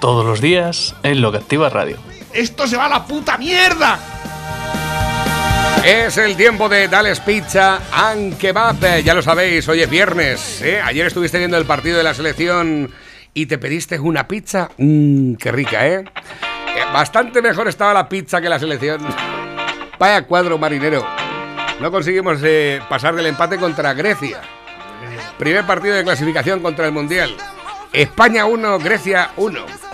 Todos los días en Lo que Activa Radio. ¡Esto se va a la puta mierda! Es el tiempo de Dales Pizza and Kebab. Ya lo sabéis, hoy es viernes. ¿eh? Ayer estuviste viendo el partido de la selección y te pediste una pizza. Mmm, qué rica, ¿eh? ¿eh? Bastante mejor estaba la pizza que la selección. Vaya cuadro marinero. No conseguimos eh, pasar del empate contra Grecia. Primer partido de clasificación contra el Mundial. España 1, Grecia 1.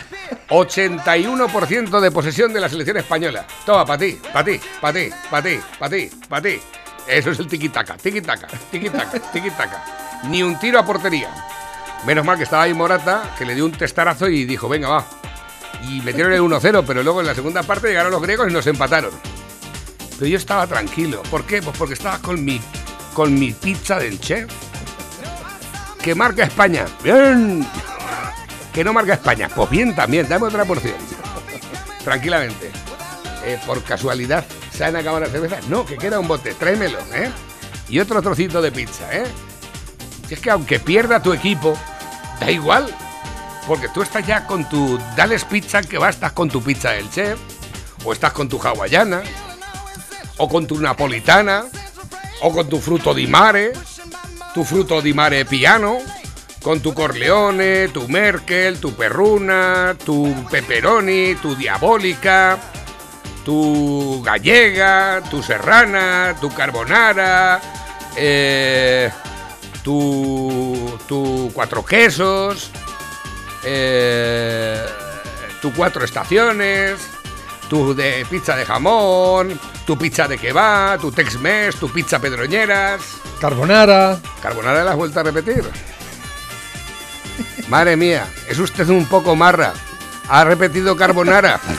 81% de posesión de la selección española. Toma, para ti, para ti, para ti, para ti, para ti, para ti. Eso es el tiki-taka, tiki-taka, tiki-taka, tiki-taka. Ni un tiro a portería. Menos mal que estaba ahí Morata, que le dio un testarazo y dijo, venga, va. Y metieron el 1-0, pero luego en la segunda parte llegaron los griegos y nos empataron. Pero yo estaba tranquilo. ¿Por qué? Pues porque estaba con mi, con mi pizza del chef. Que marca España. Bien que no marca España. Pues bien, también, dame otra porción. Tranquilamente. Eh, por casualidad, ¿se han acabado las cervezas? No, que queda un bote, tráemelo, ¿eh? Y otro trocito de pizza, ¿eh? Si es que aunque pierda tu equipo, da igual. Porque tú estás ya con tu Dales Pizza, que va, estás con tu pizza del chef, o estás con tu hawaiana, o con tu napolitana, o con tu fruto di mare, tu fruto di mare piano, con tu Corleone, tu Merkel, tu Perruna, tu Pepperoni, tu Diabólica, tu Gallega, tu Serrana, tu Carbonara, eh, tu, tu Cuatro Quesos, eh, tu Cuatro Estaciones, tu de pizza de jamón, tu pizza de kebab, tu Tex-Mex, tu pizza pedroñeras. Carbonara. ¿Carbonara la has vuelto a repetir? Madre mía, es usted un poco marra. Ha repetido carbonara.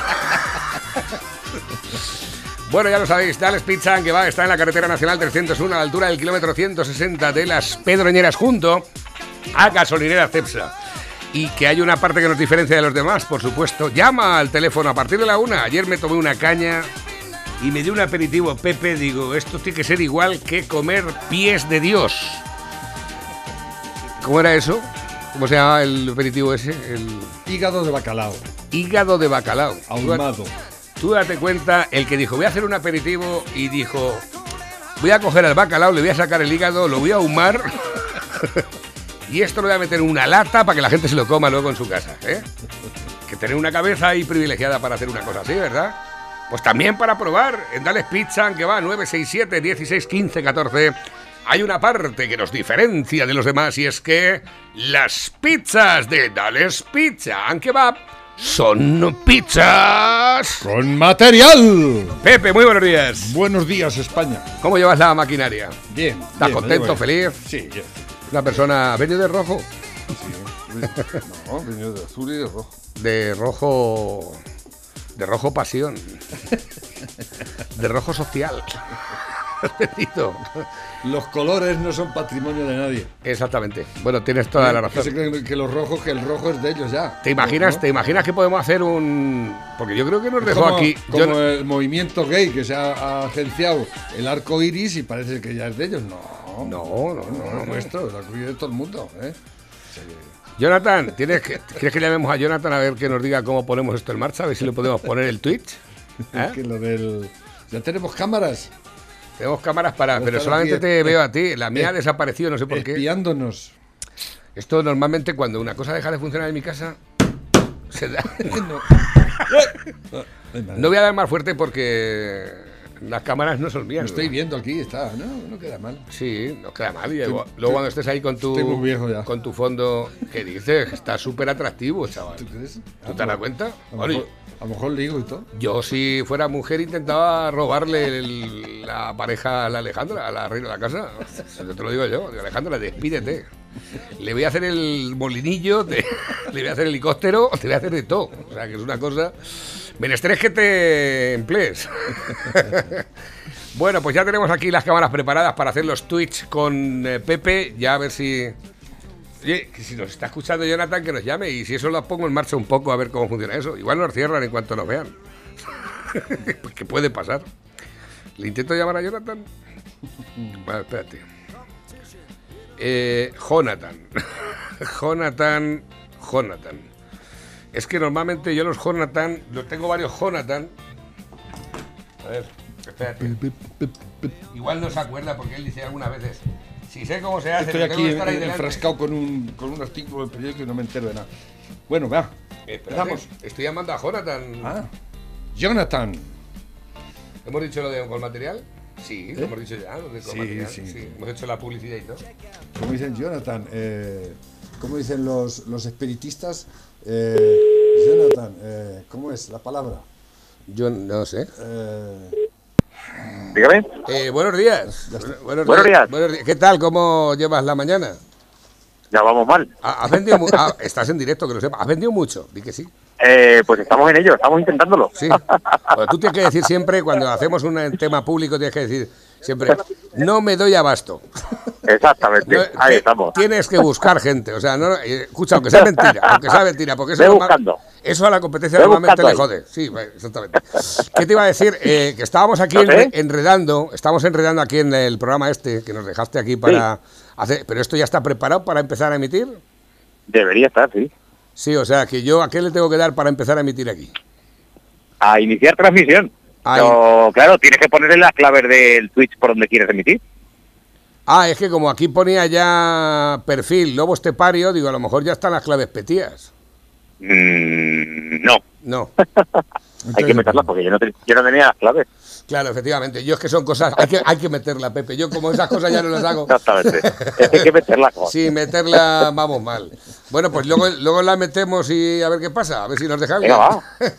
Bueno, ya lo sabéis, Dales Pizza, que va, está en la carretera nacional 301 a la altura del kilómetro 160 de las Pedroñeras, junto a Gasolinera Cepsa. Y que hay una parte que nos diferencia de los demás, por supuesto. Llama al teléfono a partir de la una. Ayer me tomé una caña y me dio un aperitivo Pepe. Digo, esto tiene que ser igual que comer pies de Dios. ¿Cómo era eso? ¿Cómo se llama el aperitivo ese? El hígado de bacalao. Hígado de bacalao. Ahumado. Tú date cuenta, el que dijo, voy a hacer un aperitivo y dijo, voy a coger al bacalao, le voy a sacar el hígado, lo voy a ahumar y esto lo voy a meter en una lata para que la gente se lo coma luego en su casa. ¿eh? Que tener una cabeza ahí privilegiada para hacer una cosa así, ¿verdad? Pues también para probar en Dales Pizza, que va 967 16 15 14 hay una parte que nos diferencia de los demás y es que las pizzas de Dales Pizza and Kebab son pizzas con material. Pepe, muy buenos días. Buenos días, España. ¿Cómo llevas la maquinaria? Bien. ¿Estás contento, feliz? Sí, bien. Una persona venido de rojo. Sí. No, venido de azul y de rojo. De rojo. De rojo pasión. De rojo social. Los colores no son patrimonio de nadie. Exactamente. Bueno, tienes toda la razón. Que, que los rojos, que el rojo es de ellos ya. ¿Te imaginas, ¿te imaginas que podemos hacer un...? Porque yo creo que nos dejó aquí... Como el movimiento gay que se ha agenciado el arco iris y parece que ya es de ellos. No, no, no, no. no nuestro, el arco iris de todo el mundo. ¿eh? Jonathan, ¿tienes que, ¿quieres que llamemos a Jonathan a ver que nos diga cómo ponemos esto en marcha? A ver si le podemos poner el Twitch. ¿Eh? que lo del... Ya tenemos cámaras. Tenemos cámaras para, pero solamente te veo a ti. La mía ha desaparecido, no sé por qué. Espiándonos. Esto normalmente cuando una cosa deja de funcionar en mi casa, se da. no voy a dar más fuerte porque las cámaras no son mías. Lo estoy viendo aquí, está, ¿no? No queda mal. Sí, no queda mal. Y luego, cuando estés ahí con tu, con tu fondo, ¿qué dices? Está súper atractivo, chaval. ¿Tú crees? ¿Tú te das cuenta? A lo mejor ligo y todo. Yo, si fuera mujer, intentaba robarle la pareja a la Alejandra, a la reina de la casa. Yo te lo digo yo. Alejandra, despídete. Le voy a hacer el molinillo te voy a hacer helicóptero, te voy a hacer de todo. O sea, que es una cosa. Menester es que te emplees. bueno, pues ya tenemos aquí las cámaras preparadas para hacer los tweets con eh, Pepe. Ya a ver si. Oye, que si nos está escuchando Jonathan, que nos llame y si eso lo pongo en marcha un poco a ver cómo funciona eso. Igual nos cierran en cuanto nos vean. Que puede pasar. ¿Le intento llamar a Jonathan? Espérate. Eh, Jonathan. Jonathan. Jonathan. Es que normalmente yo los Jonathan, los tengo varios Jonathan. A ver, espérate. Igual no se acuerda porque él dice algunas veces. Si sé cómo se hace, Estoy aquí que estar ahí delante". enfrascado con un, con un artículo del periódico y no me entero de nada. Bueno, va. Empezamos. Estoy llamando a Jonathan. Ah, Jonathan. ¿Hemos dicho lo de con material? Sí, lo ¿Eh? hemos dicho ya, lo de con Sí, material. sí. Sí, hemos hecho la publicidad y todo. Como dicen Jonathan, eh, ¿cómo dicen los, los espiritistas? Eh, Jonathan, eh, ¿cómo es la palabra? Yo no sé. Eh, Dígame. Eh, buenos días. Buenos, Buenos días. Buenos días. ¿Qué tal? ¿Cómo llevas la mañana? Ya vamos mal. ¿Ha- ¿Has vendido mu- ah, estás en directo, que lo sepa. ¿Has vendido mucho? Di que sí. Eh, pues estamos en ello, estamos intentándolo. Sí. Bueno, tú tienes que decir siempre, cuando hacemos un tema público, tienes que decir siempre, no me doy abasto. Exactamente. No, Ahí estamos. Tienes que buscar gente. O sea, no, eh, escucha, aunque sea mentira, aunque sea mentira, porque eso, buscando. eso a la competencia normalmente le jode. Sí, exactamente. ¿Qué te iba a decir? Eh, que estábamos aquí ¿No sé? enre- enredando, estamos enredando aquí en el programa este, que nos dejaste aquí para hacer, pero esto ya está preparado para empezar a emitir. Debería estar, sí. Sí, o sea, que yo, ¿a qué le tengo que dar para empezar a emitir aquí? A iniciar transmisión. Ahí. Pero, claro, tienes que ponerle las claves del Twitch por donde quieres emitir. Ah, es que como aquí ponía ya perfil Lobo Estepario, digo, a lo mejor ya están las claves petías. Mm, no, No. hay que meterlas porque yo no, yo no tenía las claves. Claro, efectivamente. Yo es que son cosas, hay que, hay que meterla, Pepe. Yo como esas cosas ya no las hago. Exactamente. Hay que meterlas. joder. Sí, meterla, vamos mal. Bueno, pues luego, luego la metemos y a ver qué pasa, a ver si nos dejan. Venga, va.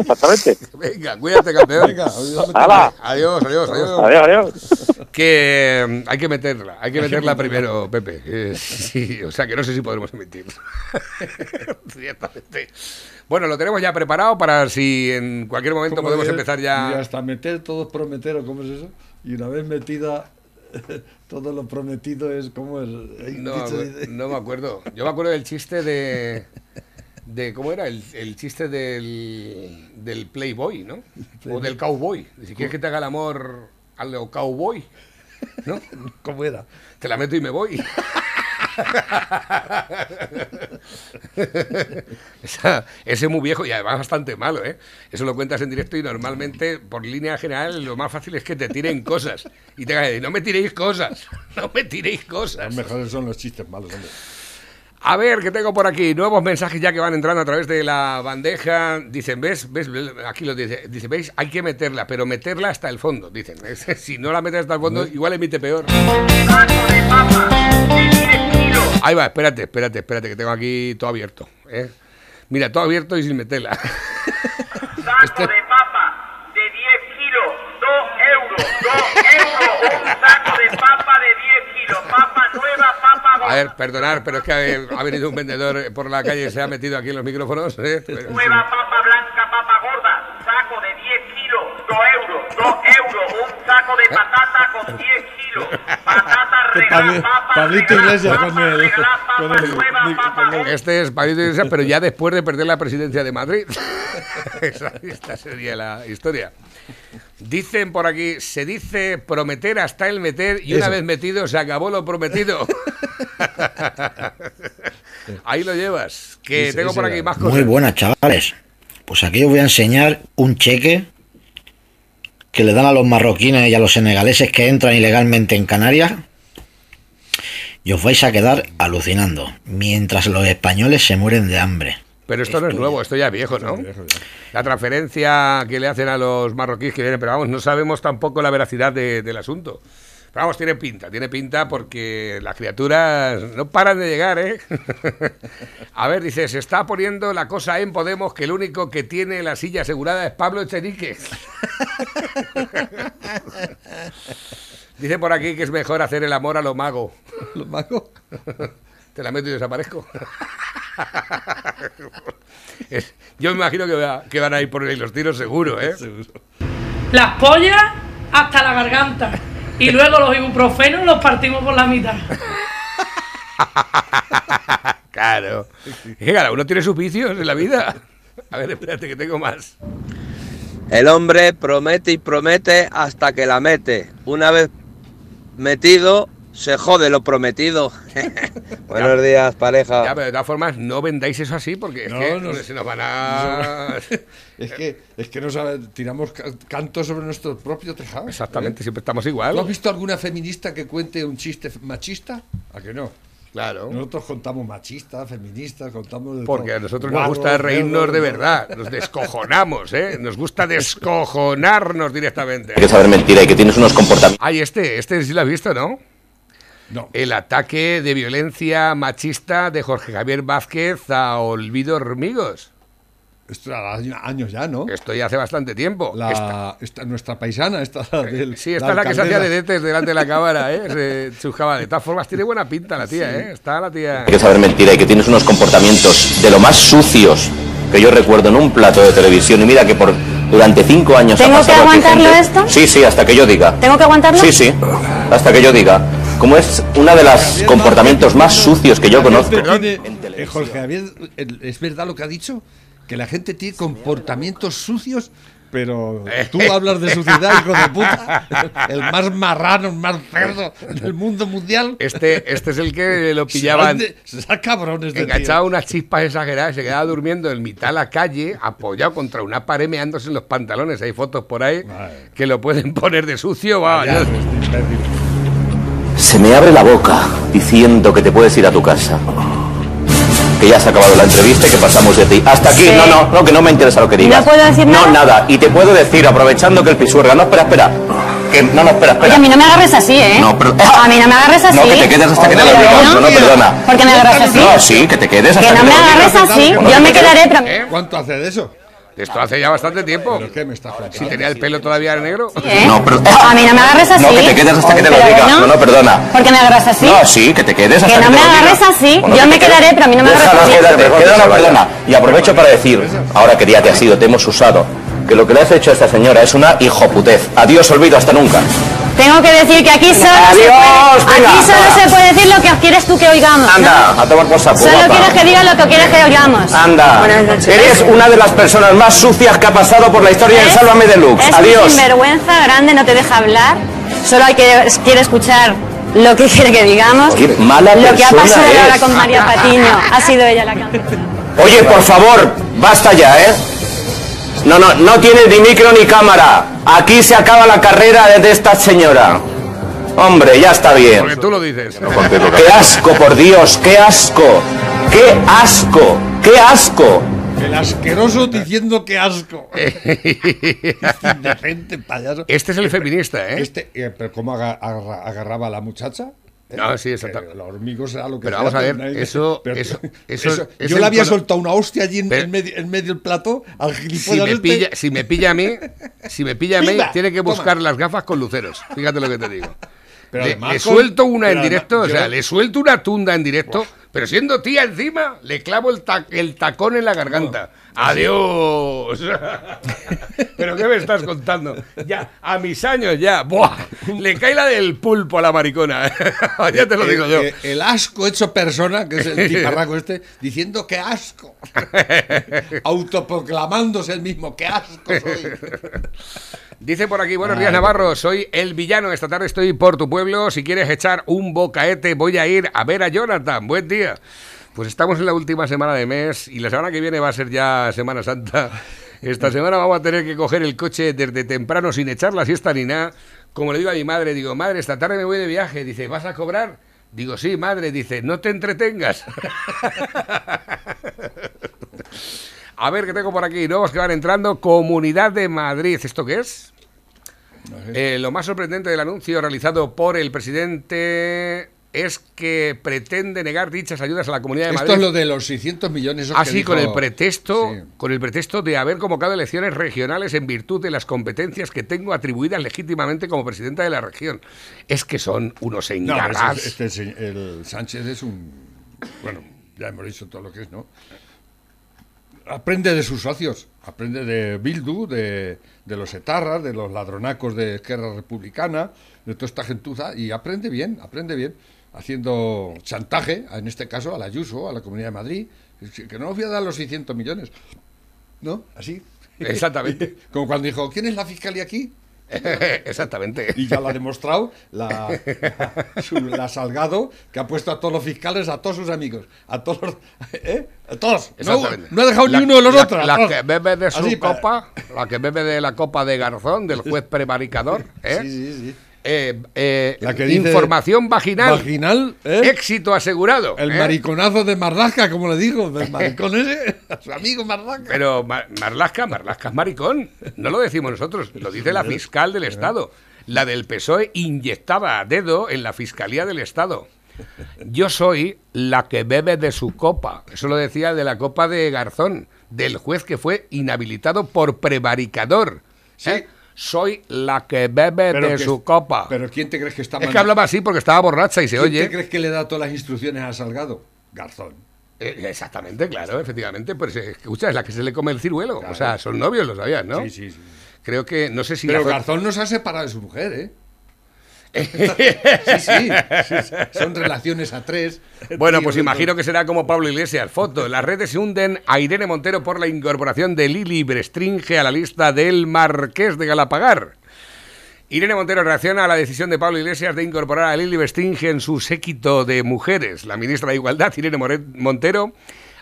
Exactamente. Venga, cuídate, campeón. venga, ¡Hala! Adiós, adiós, adiós. Adiós, adiós. Que mm, hay que meterla, hay que meterla primero, Pepe. Eh, sí, o sea que no sé si podremos emitir. Ciertamente. Bueno, lo tenemos ya preparado para si en cualquier momento ¿Cómo podemos empezar Y ya. hasta meter todo es prometer, ¿o cómo es eso? Y una vez metida, todo lo prometido es como es. No, no me acuerdo. Yo me acuerdo del chiste de. de ¿Cómo era? El, el chiste del, del Playboy, ¿no? O del cowboy. Si quieres que te haga el amor al cowboy, ¿no? ¿Cómo era? Te la meto y me voy. Esa- ese es muy viejo y además bastante malo, ¿eh? Eso lo cuentas en directo y normalmente, por línea general, lo más fácil es que te tiren cosas. Y te decir, no me tiréis cosas, no me tiréis cosas. Los mejores son los chistes malos, hombre. A ver, ¿qué tengo por aquí? Nuevos mensajes ya que van entrando a través de la bandeja. Dicen, ¿ves? ¿Ves? Aquí lo dice. Dice, ¿veis? Hay que meterla, pero meterla hasta el fondo. Dicen, si no la metes hasta el fondo, igual emite peor. Ahí va, espérate, espérate, espérate, que tengo aquí todo abierto. ¿eh? Mira, todo abierto y sin meterla. saco de papa de 10 kilos, 2 euros, 2 euros, un saco de papa de 10 kilos, papa nueva, papa A ver, perdonar, pero es que ha, ha venido un vendedor por la calle y se ha metido aquí en los micrófonos. ¿eh? Pero- nueva, papa blanca, papa gorda, saco de 10 kilos, 2 euros, 2 euros, un saco de patata con 10 kilos, papa Pablito Iglesias con el- con el. Este es Pablo Iglesias, pero ya después de perder la presidencia de Madrid. Esa- Esta sería la historia. Dicen por aquí, se dice prometer hasta el meter y una Eso. vez metido se acabó lo prometido. Ahí lo llevas. Que tengo por aquí más cosas. Muy buenas, chavales. Pues aquí os voy a enseñar un cheque que le dan a los marroquines y a los senegaleses que entran ilegalmente en Canarias. Y os vais a quedar alucinando, mientras los españoles se mueren de hambre. Pero esto no es nuevo, esto ya es viejo, ¿no? La transferencia que le hacen a los marroquíes que vienen, pero vamos, no sabemos tampoco la veracidad de- del asunto. Pero vamos, tiene pinta, tiene pinta porque las criaturas no paran de llegar, ¿eh? A ver, dice, se está poniendo la cosa en Podemos que el único que tiene la silla asegurada es Pablo Echenique. Dice por aquí que es mejor hacer el amor a lo mago. ¿Los magos? Te la meto y desaparezco. Es- Yo me imagino que, va- que van a ir por ahí los tiros seguro, ¿eh? Las pollas hasta la garganta. Y luego los ibuprofenos los partimos por la mitad. Claro. Es que cada uno tiene sus vicios en la vida. A ver, espérate que tengo más. El hombre promete y promete hasta que la mete. Una vez metido, se jode lo prometido. Buenos días, pareja. Ya, pero de todas formas, no vendáis eso así porque es No, que no se nos van a... Es que, es que no sabe- tiramos ca- cantos sobre nuestro propio tejado. Exactamente, ¿eh? siempre estamos ¿Tú has igual. visto alguna feminista que cuente un chiste machista? ¿A que no? Claro. Nosotros contamos machistas, feministas, contamos de Porque a nosotros nos gusta reírnos de ¿no? verdad. Nos descojonamos, ¿eh? Nos gusta descojonarnos directamente. Hay que saber mentira y que tienes unos comportamientos. Ay, este, este sí lo has visto, ¿no? No. El ataque de violencia machista de Jorge Javier Vázquez a Olvido Hormigos. Esto años ya, ¿no? Esto ya hace bastante tiempo. La, Esta- esta- nuestra paisana, esta la del. Sí, esta es la que se hacía de detes delante de la cámara, ¿eh? Se chuscaba. De todas formas, tiene buena pinta la tía, ¿eh? Está la tía... Hay que saber mentira y que tienes unos comportamientos de lo más sucios que yo recuerdo en un plato de televisión. Y mira que por durante cinco años. ha ¿Tengo que pasado aquí aguantarlo gente- esto? Sí, sí, hasta que yo diga. ¿Tengo que aguantarlo? Sí, sí, hasta que yo diga. Como es una de los comportamientos más sucios que yo conozco. Eh, Jorge Javier, ¿es verdad lo que ha dicho? Que la gente tiene comportamientos sucios, pero tú hablas de suciedad, hijo de puta. El más marrano, el más cerdo del mundo mundial. Este, este es el que lo pillaban Se cabrones de enganchado a tío. unas chispas exageradas, se quedaba durmiendo en mitad de la calle, apoyado contra una pared meándose en los pantalones. Hay fotos por ahí que lo pueden poner de sucio. va, Ya, este. Se me abre la boca diciendo que te puedes ir a tu casa. Que ya se ha acabado la entrevista y que pasamos de ti. Hasta aquí. Sí. No, no, no, que no me interesa lo que digas. ¿No puedo decir No, nada? nada. Y te puedo decir, aprovechando que el pisuerga. No, espera, espera. Que no, no, espera, espera. Oye, a mí no me agarres así, ¿eh? No, pero- A mí no me agarres así. No, que te quedes hasta que te lo Hombre, diga. ¿no? No, no, perdona. ¿Por qué me agarras así? No, sí, que te quedes hasta Que que, no te me lo diga. agarres así. Yo me quedaré, pero... ¿Eh? ¿Cuánto hace de eso? Esto hace ya bastante tiempo. ¿Pero qué me contando? Si tenía el pelo todavía negro. ¿eh? No, pero- A mí no me agarres así. No, que te quedes hasta que te lo diga. No, no, perdona. ¿Por qué me agarras así? No, sí, que te quedes hasta Que no te me lo diga. agarres así. Bueno, Yo que me quedaré, quedes. pero a mí no me agarres así. quédate, perdona, perdona. Y aprovecho para decir, ahora que ya te has ido, te hemos usado, que lo que le has hecho a esta señora es una hijoputez. Adiós, olvido, hasta nunca. Tengo que decir que aquí solo, se Adiós, puede, venga, aquí solo se puede decir lo que quieres tú que oigamos. ¿no? Anda, a tomar por saco. Solo guapa. quieres que diga lo que quieres que oigamos. Anda, Buenas noches. eres una de las personas más sucias que ha pasado por la historia del Sálvame Deluxe. Es Adiós. sinvergüenza grande, no te deja hablar. Solo hay que, quiere escuchar lo que quiere que digamos. Oye, mala lo que ha pasado ahora con María Patiño. Ha sido ella la que ha Oye, por favor, basta ya, ¿eh? No, no, no tienes ni micro ni cámara. Aquí se acaba la carrera de esta señora. Hombre, ya está bien. Porque tú lo dices. ¡Qué asco, por Dios! ¡Qué asco! ¡Qué asco! ¡Qué asco! El asqueroso diciendo que asco. Indecente, payaso. Este es el feminista, ¿eh? Este, eh, pero ¿cómo aga- agarra- agarraba a la muchacha? Eh, No, sí, exacto. eh, Los hormigos era lo que Pero vamos a ver, no que- eso- pero- eso- eso es yo el le había soltado una hostia allí en, Pero- en medio, en medio del plato al Si gilipollas me, este. pilla, si me pilla a mí, si me pilla a mí, tiene que toma. buscar las gafas con luceros. Fíjate lo que te digo. Pero le, además le suelto una en directo, o sea, yo- le suelto una tunda en directo, pero siendo tía encima, le clavo el, ta- el tacón en la garganta. ¡Adiós! ¿Pero qué me estás contando? Ya, a mis años ya, ¡buah! Le cae la del pulpo a la maricona. ya te lo digo el, yo. el- asco hecho persona, que es el tiparraco este, diciendo que asco. Autoproclamándose el mismo, que asco soy. Dice por aquí, buenos días Navarro, soy el villano, esta tarde estoy por tu pueblo, si quieres echar un bocaete voy a ir a ver a Jonathan, buen día. Pues estamos en la última semana de mes y la semana que viene va a ser ya Semana Santa. Esta semana vamos a tener que coger el coche desde temprano sin echar la siesta ni nada. Como le digo a mi madre, digo, madre, esta tarde me voy de viaje. Dice, ¿vas a cobrar? Digo, sí, madre. Dice, no te entretengas. A ver, ¿qué tengo por aquí? Nuevos que van entrando. Comunidad de Madrid. ¿Esto qué es? Eh, lo más sorprendente del anuncio realizado por el presidente es que pretende negar dichas ayudas a la Comunidad de Esto Madrid. es lo de los 600 millones. que Así dijo- con el pretexto, Sí. con el pretexto de haber convocado elecciones regionales en virtud de las competencias que tengo atribuidas legítimamente como presidenta de la región. Es que son unos No, pero engarras. ese- este, el Sánchez es un. Bueno, ya hemos dicho todo lo que es, ¿no? Aprende de sus socios, aprende de Bildu, de, de los etarras, de los ladronacos de Esquerra Republicana, de toda esta gentuza, y aprende bien, aprende bien, haciendo chantaje, en este caso a la Ayuso, a la Comunidad de Madrid, que no os voy a dar los 600 millones, ¿no? Así. Exactamente. Como cuando dijo, ¿quién es la fiscalía aquí? Exactamente. Y ya lo ha demostrado la, su- la Salgado, que ha puesto a todos los fiscales, a todos sus amigos, a todos los- ¿eh? A todos. No, no ha dejado La- ni uno de los otros. La que bebe de su Así, copa, la que bebe de la copa de Garzón, del juez prevaricador. ¿eh? Sí, sí, sí. Eh, eh, La que información vaginal. Vaginal, ¿eh? Éxito asegurado. El ¿eh? mariconazo de Marlasca, como le digo, del maricón ese, a su amigo Marlasca. Pero Ma- Marlasca, Marlasca es maricón. No lo decimos nosotros, lo dice la fiscal del Estado. La del PSOE inyectada a dedo en la Fiscalía del Estado. Yo soy la que bebe de su copa. Eso lo decía de la copa de Garzón, del juez que fue inhabilitado por prevaricador. ¿eh? Soy la que bebe Pero de que- su copa. Pero ¿quién te crees que está es que hablaba así porque estaba borracha y se ¿Quién oye. te crees que le da todas las instrucciones a Salgado? Garzón. Eh, exactamente, claro, efectivamente. Pues eh, escucha, es la que se le come el ciruelo. O sea, son novios, lo sabías, ¿no? Sí, sí, sí. Creo que, no sé si... Pero Garzón no se ha separado de su mujer, ¿eh? Sí, sí. Son relaciones a tres. Bueno, pues imagino que será como Pablo Iglesias. Foto. Las redes se hunden a Irene Montero por la incorporación de Lili Brestringe a la lista del Marqués de Galapagar. Irene Montero reacciona a la decisión de Pablo Iglesias de incorporar a Lili Brestringe en su séquito de mujeres. La ministra de Igualdad, Irene Montero,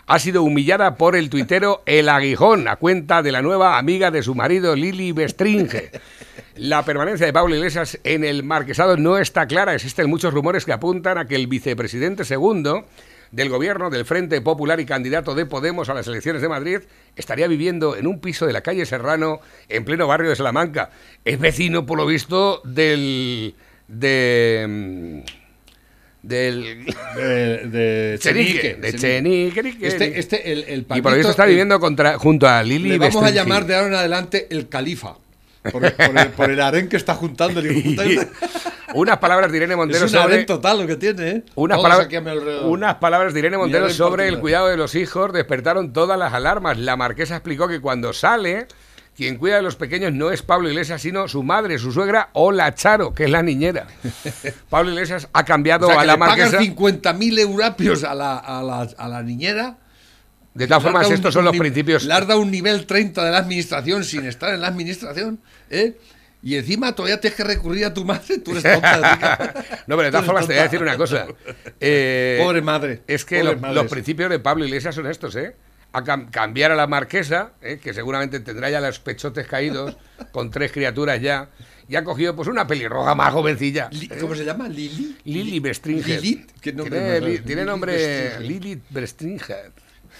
ha sido humillada por el tuitero El Aguijón a cuenta de la nueva amiga de su marido, Lili Bestringe. La permanencia de Pablo Iglesias en el marquesado no está clara. Existen muchos rumores que apuntan a que el vicepresidente segundo del gobierno del Frente Popular y candidato de Podemos a las elecciones de Madrid estaría viviendo en un piso de la calle Serrano en pleno barrio de Salamanca. Es vecino, por lo visto, del... de... mm, del... De, de Chenique, Chenique, de Chenique. Chenique. Este, este, el, el y por visto está viviendo contra, junto a Lili Le vamos a llamar de ahora en adelante el califa. Por, el- por el, por el harén que está juntando. Unas palabras de Irene Montero Es un sobre... total lo que tiene, ¿eh? Unas, Todos palabras- aquí a mi alrededor. unas palabras de Irene Montero sobre el cuidado de los hijos despertaron todas las alarmas. La marquesa explicó que cuando sale, quien cuida de los pequeños no es Pablo Iglesias, sino su madre, su suegra o la Charo, que es la niñera. Pablo Iglesias ha cambiado O sea, a la le marquesa. 50.000 eurapios a la, a, la, a la niñera. De todas formas, estos son los principios. Dado un nivel 30 de la administración sin estar en la administración, ¿eh? Y encima todavía tienes que recurrir a tu madre. Tú eres tonta. No, pero de todas formas te voy a decir una cosa. Eh, Pobre madre. Es que lo- los principios de Pablo Iglesias son estos, ¿eh? A cam- cambiar a la marquesa, ¿eh? que seguramente tendrá ya los pechotes caídos, con tres criaturas ya, y ha cogido pues una pelirroja más jovencilla. Li- ¿Cómo se llama? ¿Lili? Lili Bestringer. Lilith, ¿qué nombre tiene, li- tiene nombre Bestringer. Lili Bestringer.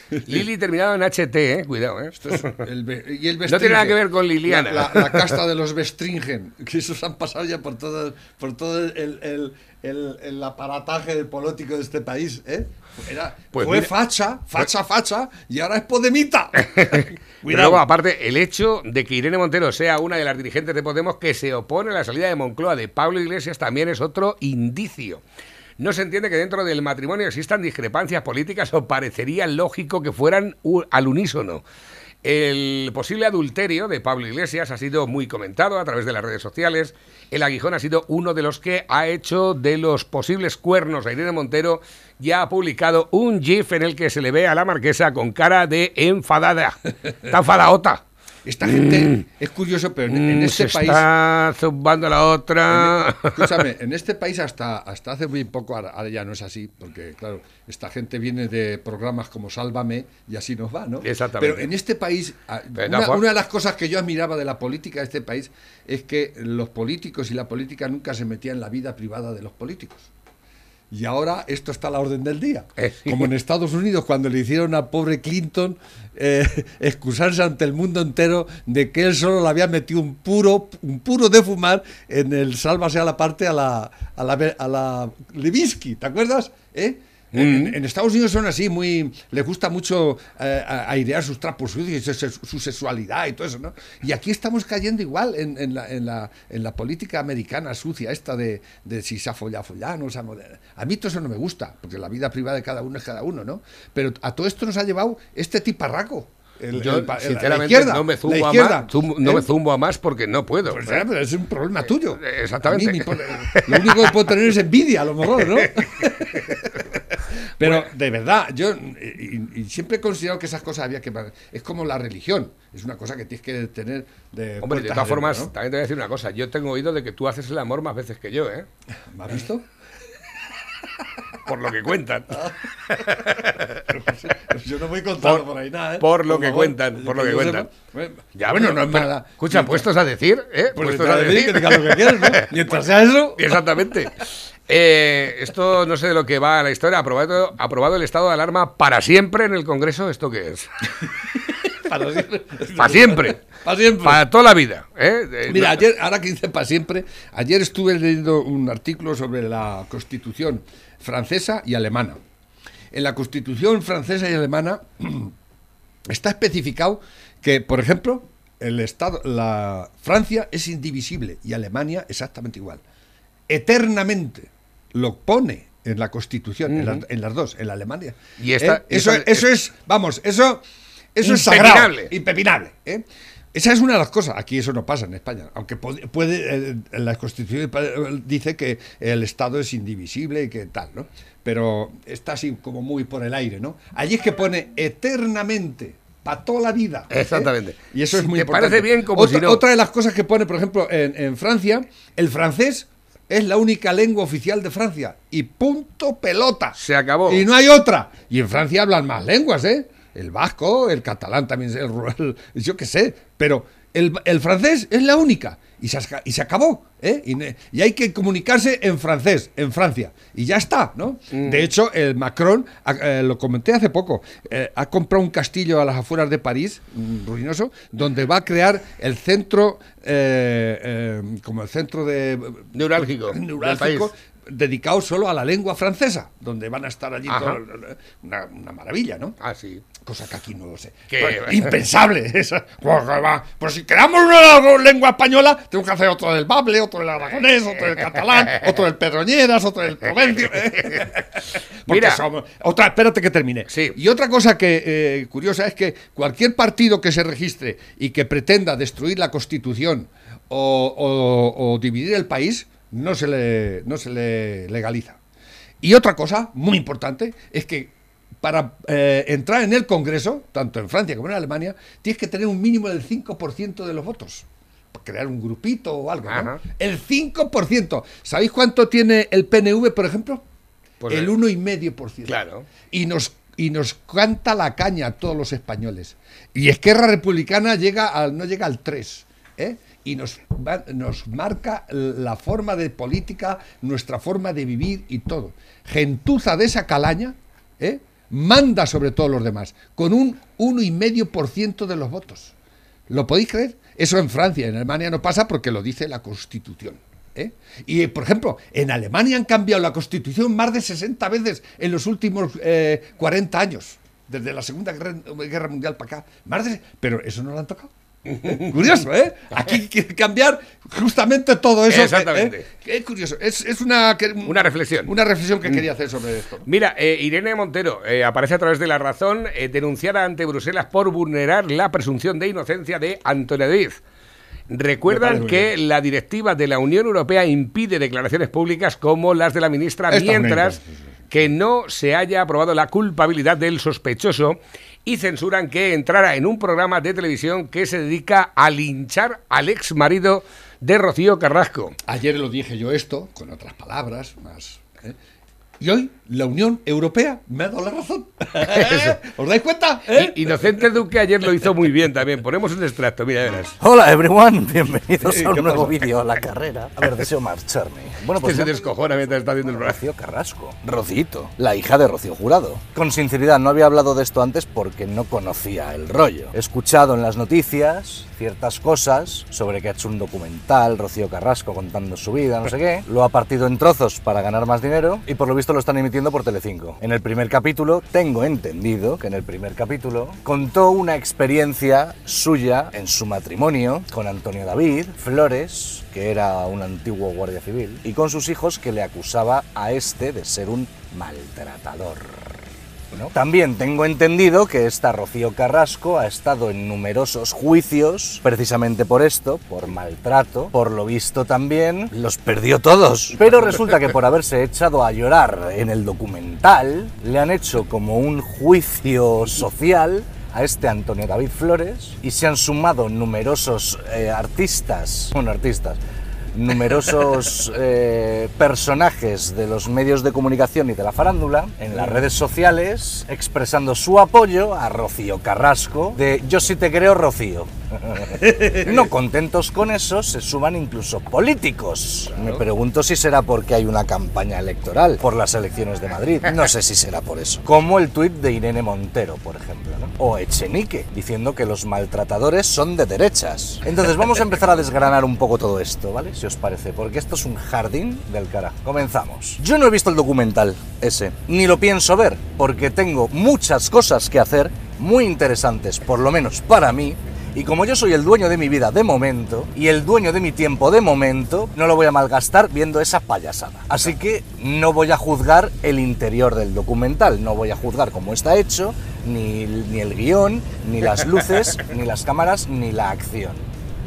Lili terminado en HT, eh, cuidado, eh. Esto es el be- y el No tiene nada que ver con Liliana. La, la- la casta de los Bestringen, que esos han pasado ya por todo, por todo el, el- el- el aparataje político de este país. ¿eh? Era, Pues fue mira- facha, facha, facha, y ahora es podemita. Pero Cuidado. luego, aparte, el hecho de que Irene Montero sea una de las dirigentes de Podemos que se opone a la salida de Moncloa de Pablo Iglesias también es otro indicio. No se entiende que dentro del matrimonio existan discrepancias políticas o parecería lógico que fueran al unísono. El posible adulterio de Pablo Iglesias ha sido muy comentado a través de las redes sociales. El aguijón ha sido uno de los que ha hecho de los posibles cuernos a Irene Montero. Ya ha publicado un GIF en el que se le ve a la marquesa con cara de enfadada. Está enfadaota. Esta gente es curioso, pero en, en Mm, este se país. está zumbando la otra. Escúchame, en este país hasta, hasta hace muy poco, ahora, ahora ya no es así, porque claro, esta gente viene de programas como Sálvame y así nos va, ¿no? Exactamente. Pero en este país, a- Pero una, tampoco- una de las cosas que yo admiraba de la política de este país es que los políticos y la política nunca se metían en la vida privada de los políticos. Y ahora esto está a la orden del día. Eh. Como en Estados Unidos, cuando le hicieron al pobre Clinton eh, excusarse ante el mundo entero de que él solo le había metido un puro, un puro de fumar en el sálvase a la parte a la, a la, a la Levinsky, ¿te acuerdas? ¿Eh? En, en Estados Unidos son así, muy. Les gusta mucho eh, airear sus trapos sucios y su, su sexualidad y todo eso, ¿no? Y aquí estamos cayendo igual en, en la, en, la, la política americana sucia, esta de, de si se ha follado, follado, no se ha mollado. A mí todo eso no me gusta, porque la vida privada de cada uno es cada uno, ¿no? Pero a todo esto nos ha llevado este tiparraco. el- Yo, el el- la sinceramente, no me zumbo, a más, zum- no ¿eh? me zumbo a más porque no puedo. Pues ¿eh? es un problema tuyo. Eh, exactamente. A mí por- lo único que puedo tener es envidia, a lo mejor, ¿no? Pero de verdad, yo y, y siempre he considerado que esas cosas había que. Es como la religión, es una cosa que tienes que tener de. Hombre, de todas formas, también te voy a decir una cosa. Yo tengo oído de que tú haces el amor más veces que yo, ¿eh? ¿Me has visto? Por lo que cuentan. Yo no voy contando Por- por, ahí nada, ¿eh? por lo que favor, cuentan, por lo que cuentan. sepa. Ya, bueno, no es mala. Escucha, puestos a decir, ¿eh? Pues puestos a decir que diga lo que quieras, ¿no? Mientras sea eso. Exactamente. Eh, esto no sé de lo que va la historia. Aprobado, aprobado el estado de alarma para siempre en el Congreso. ¿Esto qué es? Para siempre. Para siempre. Para siempre. Para toda la vida. ¿eh? Eh, Mira, ayer, ahora que dice para siempre, ayer estuve leyendo un artículo sobre la Constitución francesa y alemana. En la Constitución francesa y alemana está especificado que, por ejemplo, el Estado, la Francia es indivisible y Alemania exactamente igual. Eternamente lo pone en la Constitución, en, las, en las dos, en la Alemania. Y esta- ¿Eh? eso, esta- eso es, vamos, eso, eso es sagrado, Impepinable. ¿eh? Esa es una de las cosas. Aquí eso no pasa en España. Aunque puede, puede, eh, la Constitución dice que el Estado es indivisible y que tal, ¿no? Pero está así como muy por el aire, ¿no? Allí es que pone eternamente. Para toda la vida. ¿eh? Exactamente. Y eso es muy te importante. parece bien, como otra, si no. otra de las cosas que pone, por ejemplo, en, en Francia, el francés es la única lengua oficial de Francia. Y punto pelota. Se acabó. Y no hay otra. Y en Francia hablan más lenguas, ¿eh? El vasco, el catalán también, el rural, yo qué sé. Pero el, el francés es la única. Y se, asca- y se acabó, ¿eh? Y, y hay que comunicarse en francés, en Francia. Y ya está, ¿no? Mm. De hecho, el Macron, eh, lo comenté hace poco, eh, ha comprado un castillo a las afueras de París, mm, ruinoso, donde va a crear el centro, eh, eh, como el centro de... Neurálgico neurálgico, dedicado solo a la lengua francesa, donde van a estar allí todo- una, una maravilla, ¿no? Ah, sí. Cosa que aquí no lo sé. Pues, impensable. Pues, si creamos una lengua española, tengo que hacer otro del bable, otro del aragonés, otro del catalán, otro del perroñeras, otro del provencio. Porque Mira. somos- otra, espérate que termine. Sí. Y otra cosa que eh, curiosa es que cualquier partido que se registre y que pretenda destruir la Constitución o, o- o dividir el país, no se le, no se le legaliza. Y otra cosa muy importante es que para eh, entrar en el Congreso, tanto en Francia como en Alemania, tienes que tener un mínimo del 5% de los votos. Crear un grupito o algo, ¿no? El 5%. ¿Sabéis cuánto tiene el PNV, por ejemplo? Pues el el- 1,5%. Claro. Y nos, y nos canta la caña a todos los españoles. Y Esquerra Republicana llega al, no llega al 3. ¿eh? Y nos, va- nos marca la forma de política, nuestra forma de vivir y todo. Gentuza de esa calaña ¿eh? Manda sobre todos los demás, con un 1,5% de los votos. ¿Lo podéis creer? Eso en Francia, en Alemania no pasa porque lo dice la Constitución. ¿eh? Y, por ejemplo, en Alemania han cambiado la Constitución más de 60 veces en los últimos eh, 40 años, desde la Segunda Guerra, Guerra Mundial para acá. Más de- pero eso no lo han tocado. Curioso, ¿eh? Aquí que cambiar justamente todo eso. Exactamente. ¿eh? Qué curioso. Es, es una, que- Una reflexión. Una reflexión que quería hacer sobre esto. Mira, eh, Irene Montero eh, aparece a través de La Razón eh, denunciada ante Bruselas por vulnerar la presunción de inocencia de Antonio Díaz. Recuerdan que la directiva de la Unión Europea impide declaraciones públicas como las de la ministra Esta mientras bonita. Que no se haya aprobado la culpabilidad del sospechoso y censuran que entrara en un programa de televisión que se dedica a linchar al ex marido de Rocío Carrasco. Ayer lo dije yo esto, con otras palabras, más. ¿eh? Y hoy la Unión Europea me ha dado la razón. ¿Os dais cuenta? ¿Eh? Inocente Duque ayer lo hizo muy bien también. Ponemos un extracto, mira, verás. Hola everyone, bienvenidos a ¿qué un nuevo vídeo a la carrera. A ver, deseo marcharme. Bueno, pues que se ya- descojona mientras está haciendo el programa. Rocío Carrasco. Rocito, la hija de Rocío Jurado. Con sinceridad, no había hablado de esto antes porque no conocía el rollo. He escuchado en las noticias ciertas cosas sobre que ha hecho un documental, Rocío Carrasco contando su vida, no sé qué. Lo ha partido en trozos para ganar más dinero y por lo visto lo están emitiendo por Telecinco. En el primer capítulo, tengo entendido que en el primer capítulo contó una experiencia suya en su matrimonio con Antonio David Flores, que era un antiguo guardia civil, y con sus hijos que le acusaba a este de ser un maltratador. ¿no? También tengo entendido que esta Rocío Carrasco ha estado en numerosos juicios precisamente por esto, por maltrato. Por lo visto también los perdió todos. Pero resulta que por haberse echado a llorar en el documental, le han hecho como un juicio social a este Antonio David Flores y se han sumado numerosos eh, artistas, bueno, artistas, numerosos eh, personajes de los medios de comunicación y de la farándula en las redes sociales expresando su apoyo a Rocío Carrasco de Yo sí te creo Rocío. No contentos con eso, se suman incluso políticos. Me pregunto si será porque hay una campaña electoral por las elecciones de Madrid. No sé si será por eso. Como el tuit de Irene Montero, por ejemplo. ¿no? O Echenique, diciendo que los maltratadores son de derechas. Entonces vamos a empezar a desgranar un poco todo esto, ¿vale? Si os parece, porque esto es un jardín del carajo. Comenzamos. Yo no he visto el documental ese, ni lo pienso ver, porque tengo muchas cosas que hacer, muy interesantes, por lo menos para mí, y como yo soy el dueño de mi vida de momento y el dueño de mi tiempo de momento, no lo voy a malgastar viendo esa payasada. Así que no voy a juzgar el interior del documental, no voy a juzgar cómo está hecho, ni, ni el guion, ni las luces, ni las cámaras, ni la acción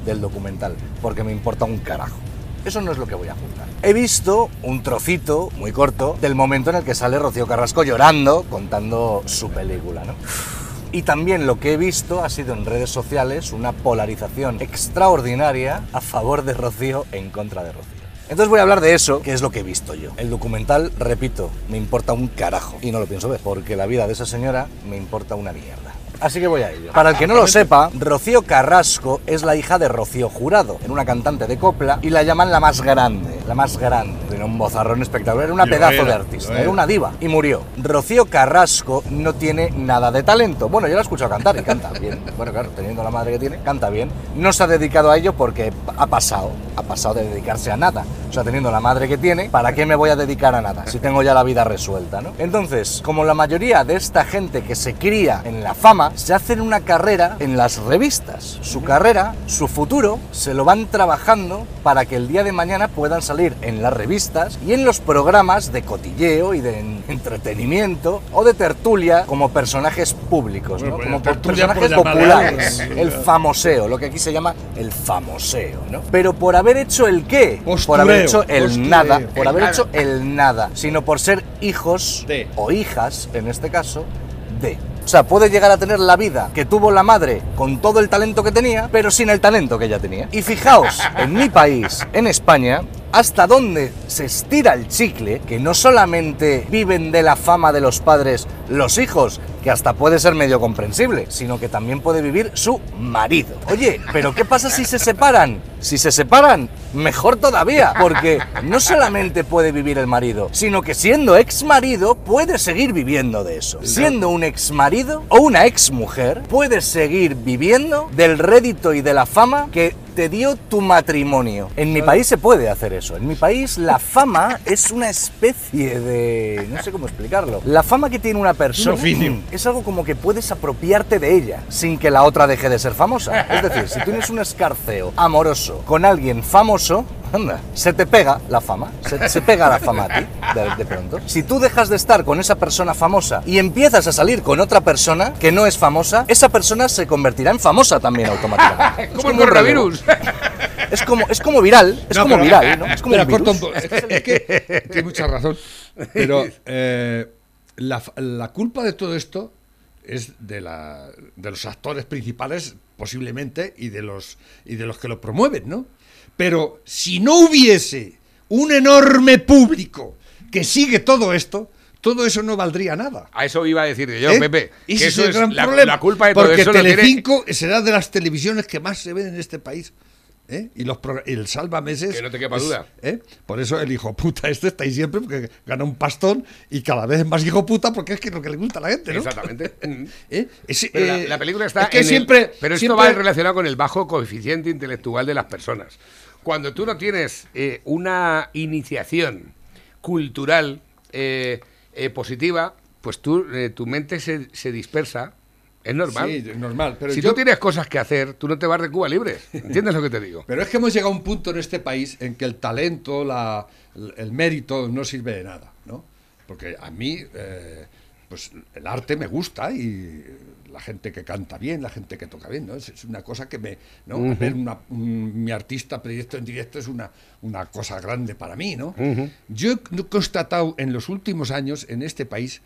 del documental, porque me importa un carajo. Eso no es lo que voy a juzgar. He visto un trocito muy corto del momento en el que sale Rocío Carrasco llorando contando su película, ¿no? Y también lo que he visto ha sido en redes sociales una polarización extraordinaria a favor de Rocío en contra de Rocío. Entonces voy a hablar de eso, que es lo que he visto yo. El documental, repito, me importa un carajo. Y no lo pienso ver, porque la vida de esa señora me importa una mierda. Así que voy a ello. Para el que no lo sepa, Rocío Carrasco es la hija de Rocío Jurado, era una cantante de copla y la llaman la más grande, la más grande. Tenía un bozarrón espectacular, era una Lo pedazo era, de artista, era. era una diva y murió. Rocío Carrasco no tiene nada de talento. Bueno, yo la he escuchado cantar y canta bien. Bueno, claro, teniendo la madre que tiene, canta bien. No se ha dedicado a ello porque ha pasado, ha pasado de dedicarse a nada. O sea, teniendo la madre que tiene, ¿para qué me voy a dedicar a nada? Si tengo ya la vida resuelta, ¿no? Entonces, como la mayoría de esta gente que se cría en la fama, se hacen una carrera en las revistas. Su carrera, su futuro, se lo van trabajando para que el día de mañana puedan salir en las revistas y en los programas de cotilleo y de en- entretenimiento o de tertulia como personajes públicos, ¿no? Bueno, como pues, personajes populares. algo. El famoseo, lo que aquí se llama el famoseo, ¿no? Pero por haber hecho el qué, por haber hecho el postureo. nada, por El haber nada. hecho el nada, sino por ser hijos o hijas, en este caso, de. O sea, puede llegar a tener la vida que tuvo la madre con todo el talento que tenía, pero sin el talento que ella tenía. Y fijaos, en mi país, en España, hasta dónde se estira el chicle, que no solamente viven de la fama de los padres los hijos, que hasta puede ser medio comprensible, sino que también puede vivir su marido. Oye, pero ¿qué pasa si se separan? Si se separan, mejor todavía, porque no solamente puede vivir el marido, sino que siendo ex marido puede seguir viviendo de eso. Siendo un ex marido o una ex mujer, puedes seguir viviendo del rédito y de la fama que te dio tu matrimonio. En mi país se puede hacer eso. En mi país la fama es una especie de... no sé cómo explicarlo. La fama que tiene una persona es algo como que puedes apropiarte de ella sin que la otra deje de ser famosa. Es decir, si tienes un escarceo amoroso con alguien famoso, anda, se te pega la fama, se, se pega la fama a ti de, de pronto. Si tú dejas de estar con esa persona famosa y empiezas a salir con otra persona que no es famosa, esa persona se convertirá en famosa también automáticamente. Es Como el coronavirus. Es como, es como viral, es No, como pero- viral, ¿no? Es como Espera, un un virus. poco. Es que tiene mucha razón. Pero eh, la, la culpa de todo esto es de, la, de los actores principales, posiblemente, y de, los, y de los que lo promueven, ¿no? Pero si no hubiese un enorme público que sigue todo esto, todo eso no valdría nada. A eso iba a decir yo, ¿Eh? Pepe. Y eso es gran la, problema. la culpa de todo Porque eso tiene- Telecinco será de las televisiones que más se ven en este país. ¿eh? Y los el salvameses. Que no te quepa es- duda. ¿eh? Por eso el hijo puta este está ahí siempre, porque gana un pastón y cada vez es más hijo puta porque es que es lo que le gusta a la gente, ¿no? Exactamente. Mm. ¿Eh? Es- Pero la, la película está es que en el- siempre. pero esto siempre- va relacionado con el bajo coeficiente intelectual de las personas. Cuando tú no tienes eh, una iniciación cultural eh, eh, positiva, pues tú, eh, tu mente se, se dispersa. Es normal. Sí, es normal. Pero si yo- tú tienes cosas que hacer, tú no te vas de Cuba libre. ¿Entiendes lo que te digo? Pero es que hemos llegado a un punto en este país en que el talento, la, el mérito no sirve de nada, ¿no? Porque a mí, eh, pues el arte me gusta y la gente que canta bien, la gente que toca bien, ¿no? Es, es una cosa que me, ¿no? Ujú. Ver una- un- mi artista proyecto en directo es una, una cosa grande para mí, ¿no? Ujú. Yo he constatado en los últimos años en este país,